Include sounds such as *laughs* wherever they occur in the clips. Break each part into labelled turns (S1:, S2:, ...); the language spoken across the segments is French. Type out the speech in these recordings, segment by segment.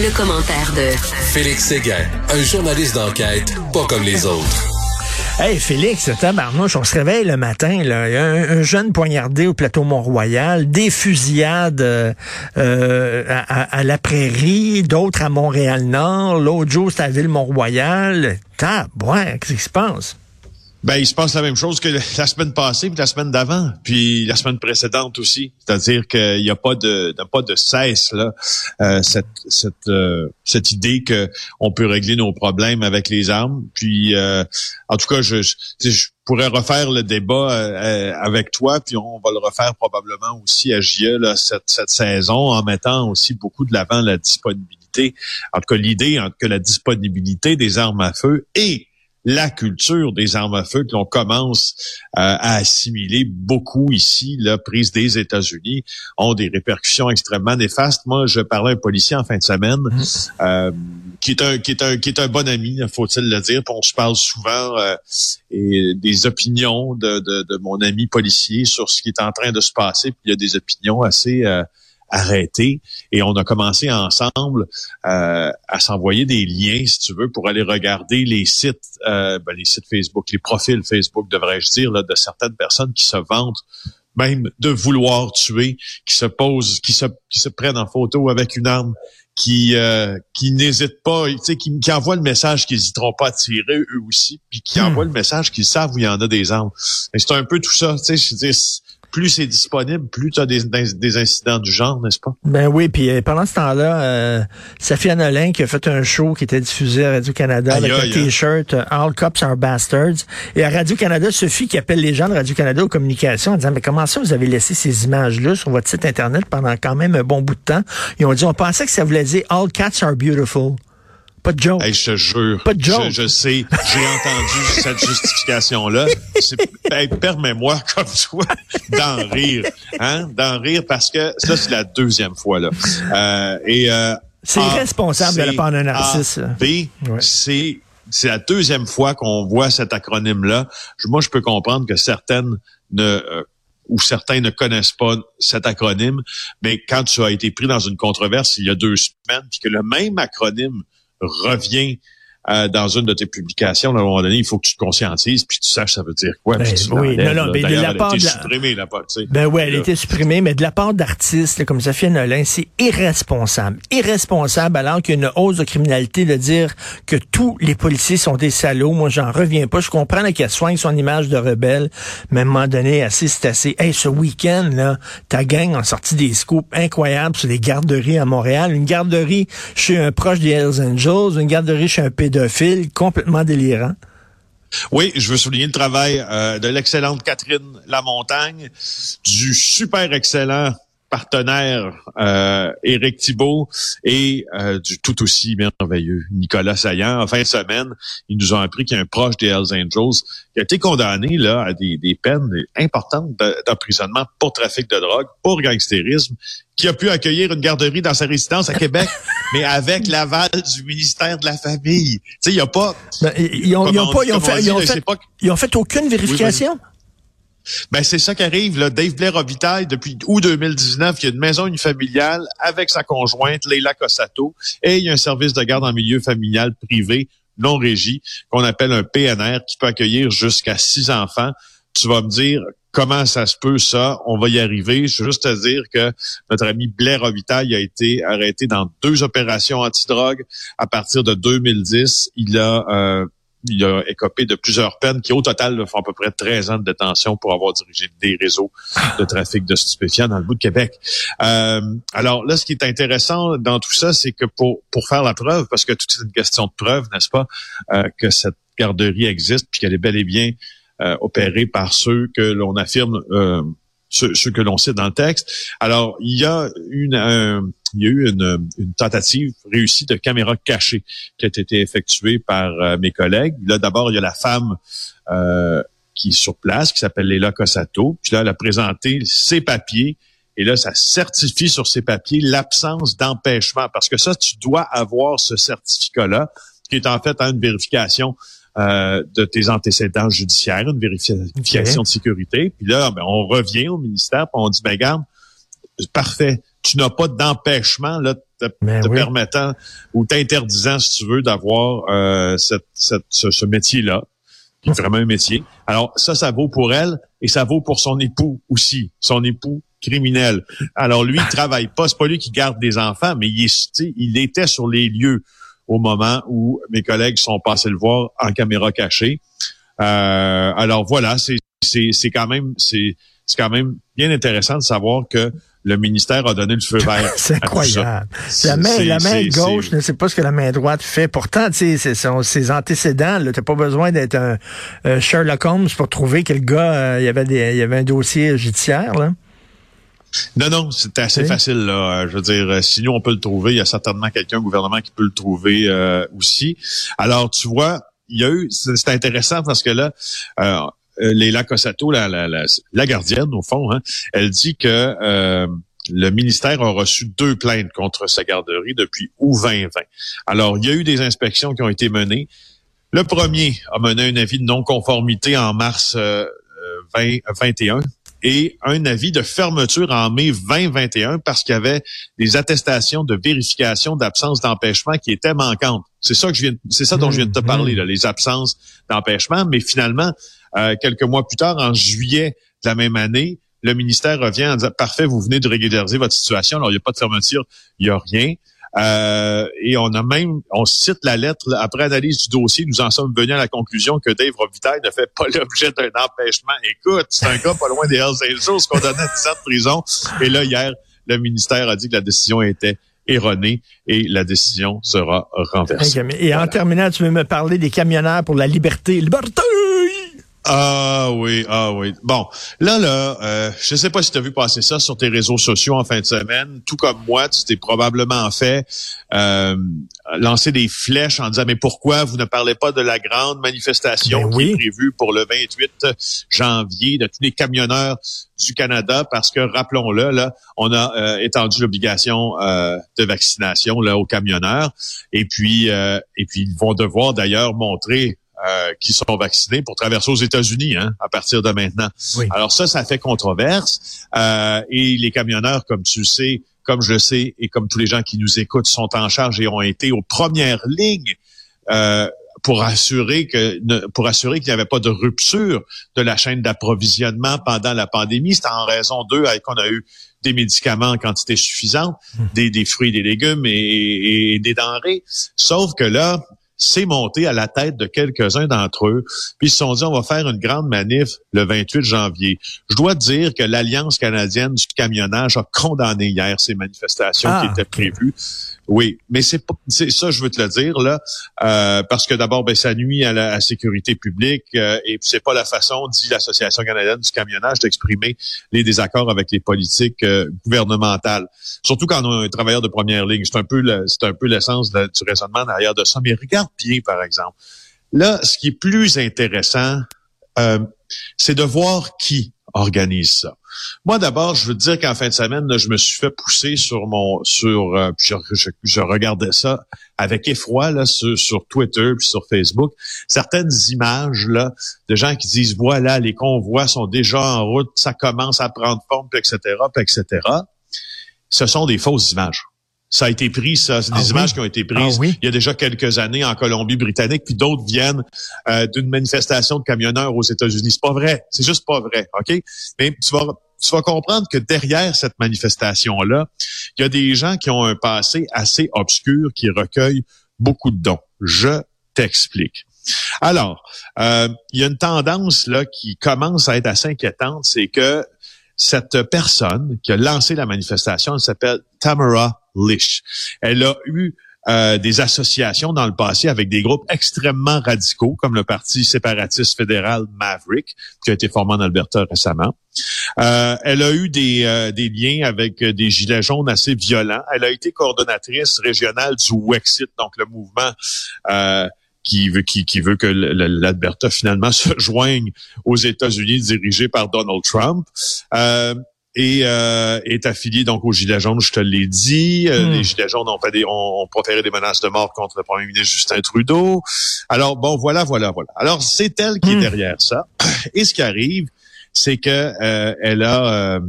S1: Le commentaire de
S2: Félix Séguin, un journaliste d'enquête pas comme les autres.
S3: Hey Félix, tabarnouche, on se réveille le matin, là. Il y a un, jeune poignardé au plateau Mont-Royal, des fusillades euh, euh, à, la prairie, d'autres à Montréal-Nord, l'autre jour c'était à Ville-Mont-Royal. ouais, qu'est-ce qui se passe?
S4: Ben, il se passe la même chose que la semaine passée, puis la semaine d'avant, puis la semaine précédente aussi. C'est-à-dire qu'il n'y a pas de, pas de cesse là, euh, cette cette euh, cette idée que on peut régler nos problèmes avec les armes. Puis, euh, en tout cas, je, je, pourrais refaire le débat avec toi, puis on va le refaire probablement aussi à JE là, cette, cette saison, en mettant aussi beaucoup de l'avant la disponibilité. En tout cas, l'idée que la disponibilité des armes à feu et la culture des armes à feu que l'on commence euh, à assimiler beaucoup ici, la prise des États-Unis, ont des répercussions extrêmement néfastes. Moi, je parlais à un policier en fin de semaine, mmh. euh, qui est un qui est un qui est un bon ami, faut-il le dire. On se parle souvent euh, et des opinions de, de, de, mon ami policier sur ce qui est en train de se passer. Puis il y a des opinions assez arrêté et on a commencé ensemble euh, à s'envoyer des liens, si tu veux, pour aller regarder les sites, euh, ben, les sites Facebook, les profils Facebook, devrais-je dire, là, de certaines personnes qui se vantent même de vouloir tuer, qui se posent, qui se, qui se prennent en photo avec une arme, qui euh, qui n'hésitent pas, tu sais, qui, qui envoient le message qu'ils n'hésiteront pas à tirer eux aussi, puis qui hmm. envoient le message qu'ils savent où il y en a des armes. c'est un peu tout ça, tu sais, je dis, plus c'est disponible, plus tu as des, des, incidents du genre, n'est-ce pas?
S3: Ben oui, puis euh, pendant ce temps-là, euh, Safia Nolin qui a fait un show qui était diffusé à Radio-Canada avec un T-shirt euh, All Cops are Bastards. Et à Radio-Canada, Sophie qui appelle les gens de Radio-Canada aux communications en disant, mais comment ça vous avez laissé ces images-là sur votre site Internet pendant quand même un bon bout de temps? Ils ont dit, on pensait que ça voulait dire All cats are beautiful. Pas de joke.
S4: je te jure.
S3: Pas de joke.
S4: Je, sais. J'ai entendu *laughs* cette justification-là. Permets-moi, comme toi, d'en rire. Hein? D'en rire parce que ça, c'est la deuxième fois. là. Euh, et
S3: euh, C'est irresponsable de la part d'un narcisse.
S4: B, c'est c'est la deuxième fois qu'on voit cet acronyme-là. Moi, je peux comprendre que certaines ne euh, ou certains ne connaissent pas cet acronyme, mais quand tu as été pris dans une controverse il y a deux semaines, puis que le même acronyme revient euh, dans une de tes publications, à un moment donné, il faut que tu te conscientises puis tu saches ça veut dire quoi.
S3: Ben, oui, non, non, mais de la part
S4: de la... supprimée, là, pas,
S3: Ben ouais, elle a été supprimée, mais de la part d'artistes comme Sophie Nolin, c'est irresponsable. Irresponsable alors qu'il y a une hausse de criminalité de dire que tous les policiers sont des salauds. Moi, j'en reviens pas. Je comprends qu'elle soigne son image de rebelle, mais à un moment donné, assez, c'est assez. Hey, ce week-end, là, ta gang a sorti des scoops incroyables sur les garderies à Montréal. Une garderie chez un proche des Hells Angels, une garderie chez un pédophile complètement.
S4: Oui, je veux souligner le travail euh, de l'excellente Catherine Lamontagne, du super excellent partenaire euh, Éric Thibault et euh, du tout aussi merveilleux Nicolas Saillant. En fin de semaine, ils nous ont appris qu'il y a un proche des Hells Angels qui a été condamné là à des, des peines importantes d'emprisonnement pour trafic de drogue, pour gangstérisme, qui a pu accueillir une garderie dans sa résidence à Québec, *laughs* mais avec l'aval du ministère de la Famille. Tu sais, il n'y a pas...
S3: Ben, ils, ont, ils, ont pas, ils, ont fait, ils, ont fait, ils ont fait aucune vérification?
S4: Ben c'est ça qui arrive. Là. Dave Blair Robitaille, depuis août 2019, il y a une maison unifamiliale avec sa conjointe, Leila Cossato, et il y a un service de garde en milieu familial privé non régi qu'on appelle un PNR qui peut accueillir jusqu'à six enfants. Tu vas me dire comment ça se peut ça? On va y arriver. Je veux juste te dire que notre ami Blair Robitaille a été arrêté dans deux opérations antidrogue à partir de 2010. Il a euh, il a écopé de plusieurs peines qui, au total, font à peu près 13 ans de détention pour avoir dirigé des réseaux de trafic de stupéfiants dans le bout de Québec. Euh, alors là, ce qui est intéressant dans tout ça, c'est que pour, pour faire la preuve, parce que tout est une question de preuve, n'est-ce pas, euh, que cette garderie existe, puis qu'elle est bel et bien euh, opérée par ceux que l'on affirme ce, que l'on cite dans le texte. Alors, il y a une, il y a eu une, tentative réussie de caméra cachée qui a été effectuée par euh, mes collègues. Là, d'abord, il y a la femme euh, qui est sur place, qui s'appelle Léla Cossato. Puis là, elle a présenté ses papiers. Et là, ça certifie sur ses papiers l'absence d'empêchement. Parce que ça, tu dois avoir ce certificat-là, qui est en fait une vérification euh, de tes antécédents judiciaires, une vérification de sécurité. Puis là, ben, on revient au ministère, puis on dit, ben garde, parfait, tu n'as pas d'empêchement là te,
S3: Ben
S4: te
S3: oui.
S4: permettant ou t'interdisant, si tu veux, d'avoir euh, cette, cette- ce, ce métier-là, qui est vraiment un métier. Alors ça, ça vaut pour elle et ça vaut pour son époux aussi, son époux criminel. Alors lui, il *laughs* travaille pas, c'est pas lui qui garde des enfants, mais il, est, il était sur les lieux au moment où mes collègues sont passés le voir en caméra cachée. Euh, alors voilà, c'est c'est c'est quand même c'est c'est quand même bien intéressant de savoir que le ministère a donné le feu vert. *laughs*
S3: C'est incroyable. La main, la main gauche ne sait pas ce que la main droite fait. Pourtant, tu sais, ses antécédents. Tu n'as pas besoin d'être un euh, Sherlock Holmes pour trouver que le gars, euh, il y avait des, il y avait un dossier judiciaire. Là.
S4: Non, non, c'est assez facile. Là. Je veux dire, euh, si nous, on peut le trouver, il y a certainement quelqu'un au gouvernement qui peut le trouver euh, aussi. Alors, tu vois, il y a eu, c'est intéressant parce que là, euh, Leila Cossato, la, la, la, la gardienne, au fond, hein, elle dit que euh, le ministère a reçu deux plaintes contre sa garderie depuis août 2020. Alors, il y a eu des inspections qui ont été menées. Le premier a mené un avis de non-conformité en mars euh, euh, 2021 et un avis de fermeture en mai 2021 parce qu'il y avait des attestations de vérification d'absence d'empêchement qui étaient manquantes. C'est ça que je viens, c'est ça dont je viens de te
S3: Mhm.
S4: parler, là, les absences d'empêchement. Mais finalement, euh, quelques mois plus tard, en juillet de la même année, le ministère revient en disant parfait, vous venez de régulariser votre situation. Alors il n'y a pas de fermeture, il n'y a rien. Euh, et on a même, on cite la lettre, après analyse du dossier, nous en sommes venus à la conclusion que Dave Robitaille ne fait pas *laughs* l'objet d'un empêchement. Écoute, c'est un gars pas loin des Hells Angels qu'on donnait 10 ans de prison. Et là, hier, le ministère a dit que la décision était erronée et la décision sera renversée.
S3: Et en terminant, tu veux me parler des camionneurs pour la liberté. Liberté!
S4: Ah oui, ah oui. Bon, là, là, euh, je sais pas si tu as vu passer ça sur tes réseaux sociaux en fin de semaine. Tout comme moi, tu t'es probablement fait euh, lancer des flèches en disant mais pourquoi vous ne parlez pas de la grande manifestation
S3: Ben
S4: qui
S3: oui.
S4: est prévue pour le 28 janvier de tous les camionneurs du Canada? Parce que rappelons-le là, on a euh, étendu l'obligation euh, de vaccination là aux camionneurs et puis euh, et puis ils vont devoir d'ailleurs montrer euh, qui sont vaccinés pour traverser aux États-Unis hein, à partir de maintenant.
S3: Oui.
S4: Alors ça, ça fait controverse. Euh, et les camionneurs, comme tu le sais, comme je le sais, et comme tous les gens qui nous écoutent, sont en charge et ont été aux premières lignes euh, pour assurer que pour assurer qu'il n'y avait pas de rupture de la chaîne d'approvisionnement pendant la pandémie. C'était en raison d'eux qu'on a eu des médicaments en quantité suffisante, des, des fruits, des légumes et, et- et des denrées. Sauf que là, c'est monté à la tête de quelques-uns d'entre eux. Puis ils se sont dit, on va faire une grande manif le 28 janvier. Je dois dire que l'Alliance canadienne du camionnage a condamné hier ces manifestations
S3: Ah,
S4: qui étaient prévues. Oui, mais c'est c'est ça, je veux te le dire là, euh, parce que d'abord, ben ça nuit à la sécurité publique euh, et c'est pas la façon, dit l'Association canadienne du camionnage, d'exprimer les désaccords avec les politiques euh, gouvernementales. Surtout quand on a un travailleur de première ligne, c'est un peu c'est un peu l'essence du raisonnement derrière de ça. Mais regarde bien, par exemple. Là, ce qui est plus intéressant, euh, c'est de voir qui organise ça. Moi, d'abord, je veux te dire qu'en fin de semaine, là, je me suis fait pousser sur mon, sur, euh, puis je, je- je regardais ça avec effroi là sur, sur Twitter puis sur Facebook. Certaines images là de gens qui disent voilà, les convois sont déjà en route, ça commence à prendre forme, puis etc., puis etc. Ce sont des fausses images. Ça a été pris, ça, c'est des
S3: Ah oui?
S4: images qui ont été prises
S3: Ah oui?
S4: il y a déjà quelques années en Colombie-Britannique, puis d'autres viennent euh, d'une manifestation de camionneurs aux États-Unis. C'est pas vrai, c'est juste pas vrai, ok? Mais tu vas tu vas comprendre que derrière cette manifestation-là, il y a des gens qui ont un passé assez obscur qui recueillent beaucoup de dons. Je t'explique. Alors, euh, il y a une tendance là qui commence à être assez inquiétante, c'est que cette personne qui a lancé la manifestation, elle s'appelle Tamara Lish. Elle a eu euh, des associations dans le passé avec des groupes extrêmement radicaux, comme le Parti séparatiste fédéral Maverick, qui a été formé en Alberta récemment. Euh, elle a eu des, euh, des liens avec des gilets jaunes assez violents. Elle a été coordonnatrice régionale du Wexit, donc le mouvement euh, qui veut qui, qui veut que l'Alberta finalement *laughs* se joigne aux États-Unis dirigé par Donald Trump. Euh, et euh, est affilié donc aux Gilets jaunes, je te l'ai dit. Euh,
S3: Hmm.
S4: Les Gilets jaunes ont, fait des, ont, ont proféré des menaces de mort contre le premier ministre Justin Trudeau. Alors bon, voilà, voilà, voilà. Alors c'est elle qui
S3: Hmm.
S4: est derrière ça. Et ce qui arrive, c'est que euh, elle a euh,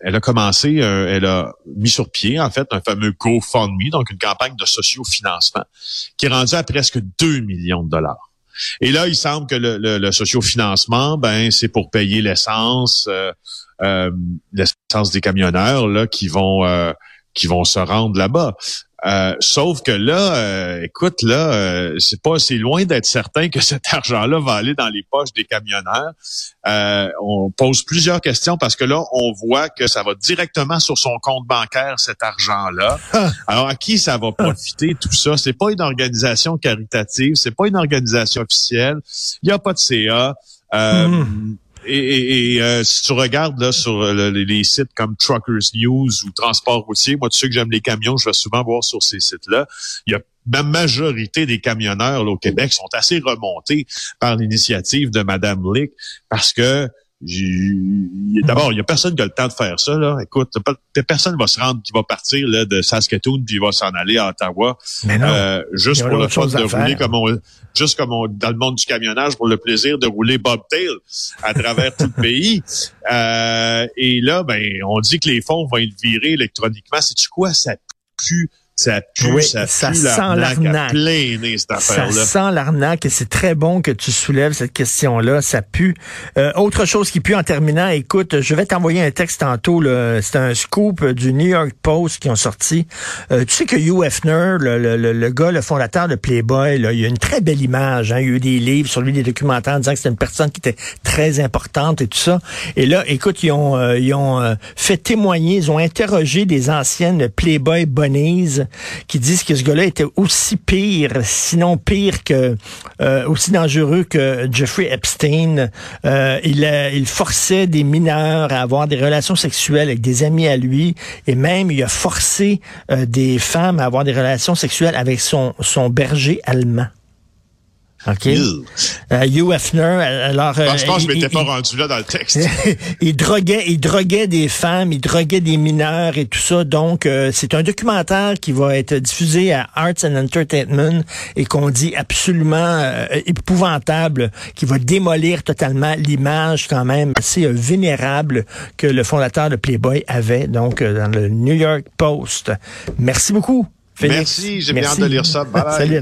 S4: elle a commencé, elle a mis sur pied, en fait, un fameux GoFundMe, donc une campagne de sociofinancement, qui est rendue à presque 2 millions de dollars. Et là, il semble que le, le, sociofinancement, ben, c'est pour payer l'essence, euh, euh, l'essence des camionneurs là qui vont euh, qui vont se rendre là-bas. Euh, sauf que là, euh, écoute, là, euh, c'est pas assez loin d'être certain que *laughs* cet argent-là va aller dans les poches des camionneurs. on pose plusieurs questions parce que là, on voit que ça va directement sur son compte bancaire cet argent-là. *laughs* Alors à qui ça va profiter tout ça? C'est pas une organisation caritative, c'est pas une organisation officielle. Il n'y a pas de CA. Hmm. Et, et, euh, si tu regardes là sur euh, les sites comme Truckers News ou Transport routier, moi tu sais que j'aime les camions, je vais souvent voir sur ces sites-là. Il y a la majorité des camionneurs là, au Québec sont assez remontés par l'initiative de Madame Lick parce que D'abord, il y a personne qui a le temps de faire ça. Là. Écoute, personne va se rendre qui va partir là, de Saskatoon puis va s'en aller à Ottawa. Euh, juste pour le fun de rouler comme on, juste comme on, dans le monde du camionnage, pour le plaisir de rouler bobtail à travers tout le pays. *laughs* Euh, et là, ben, on dit que les fonds vont être virés électroniquement. C'est-tu quoi? Ça pue ça pue, ça, sent l'arnaque.
S3: Ça sent l'arnaque et c'est très bon que tu soulèves cette question-là. Ça pue. Euh, autre chose qui pue en terminant, écoute, je vais t'envoyer un texte tantôt. C'est un scoop du New York Post qui ont sorti. Euh, tu sais que Hugh Hefner, le, le, le, gars, le fondateur de Playboy, là, il a une très belle image. Hein. Il y a eu des livres sur lui, des documentaires en disant que c'était une personne qui était très importante et tout ça. Et là, écoute, ils ont, euh, ils ont fait témoigner, ils ont interrogé des anciennes Playboy Bunnies qui disent que ce gars-là était aussi pire, sinon pire que, euh, aussi dangereux que Jeffrey Epstein. Euh, il, il forçait des mineurs à avoir des relations sexuelles avec des amis à lui, et même il a forcé euh, des femmes à avoir des relations sexuelles avec son berger allemand. OK. Euh, Hugh Hefner, alors...
S4: je pense que je m'étais pas rendu là dans le texte. *laughs*
S3: il, droguait, il droguait des femmes, il droguait des mineurs et tout ça. Donc, euh, c'est un documentaire qui va être diffusé à Arts and Entertainment et qu'on dit absolument euh, épouvantable, qui va démolir totalement l'image quand même assez euh, vénérable que le fondateur de Playboy avait, donc, dans le New York Post. Merci beaucoup,
S4: Félix. Merci, j'ai bien hâte de lire ça. Bye. *laughs* Salut,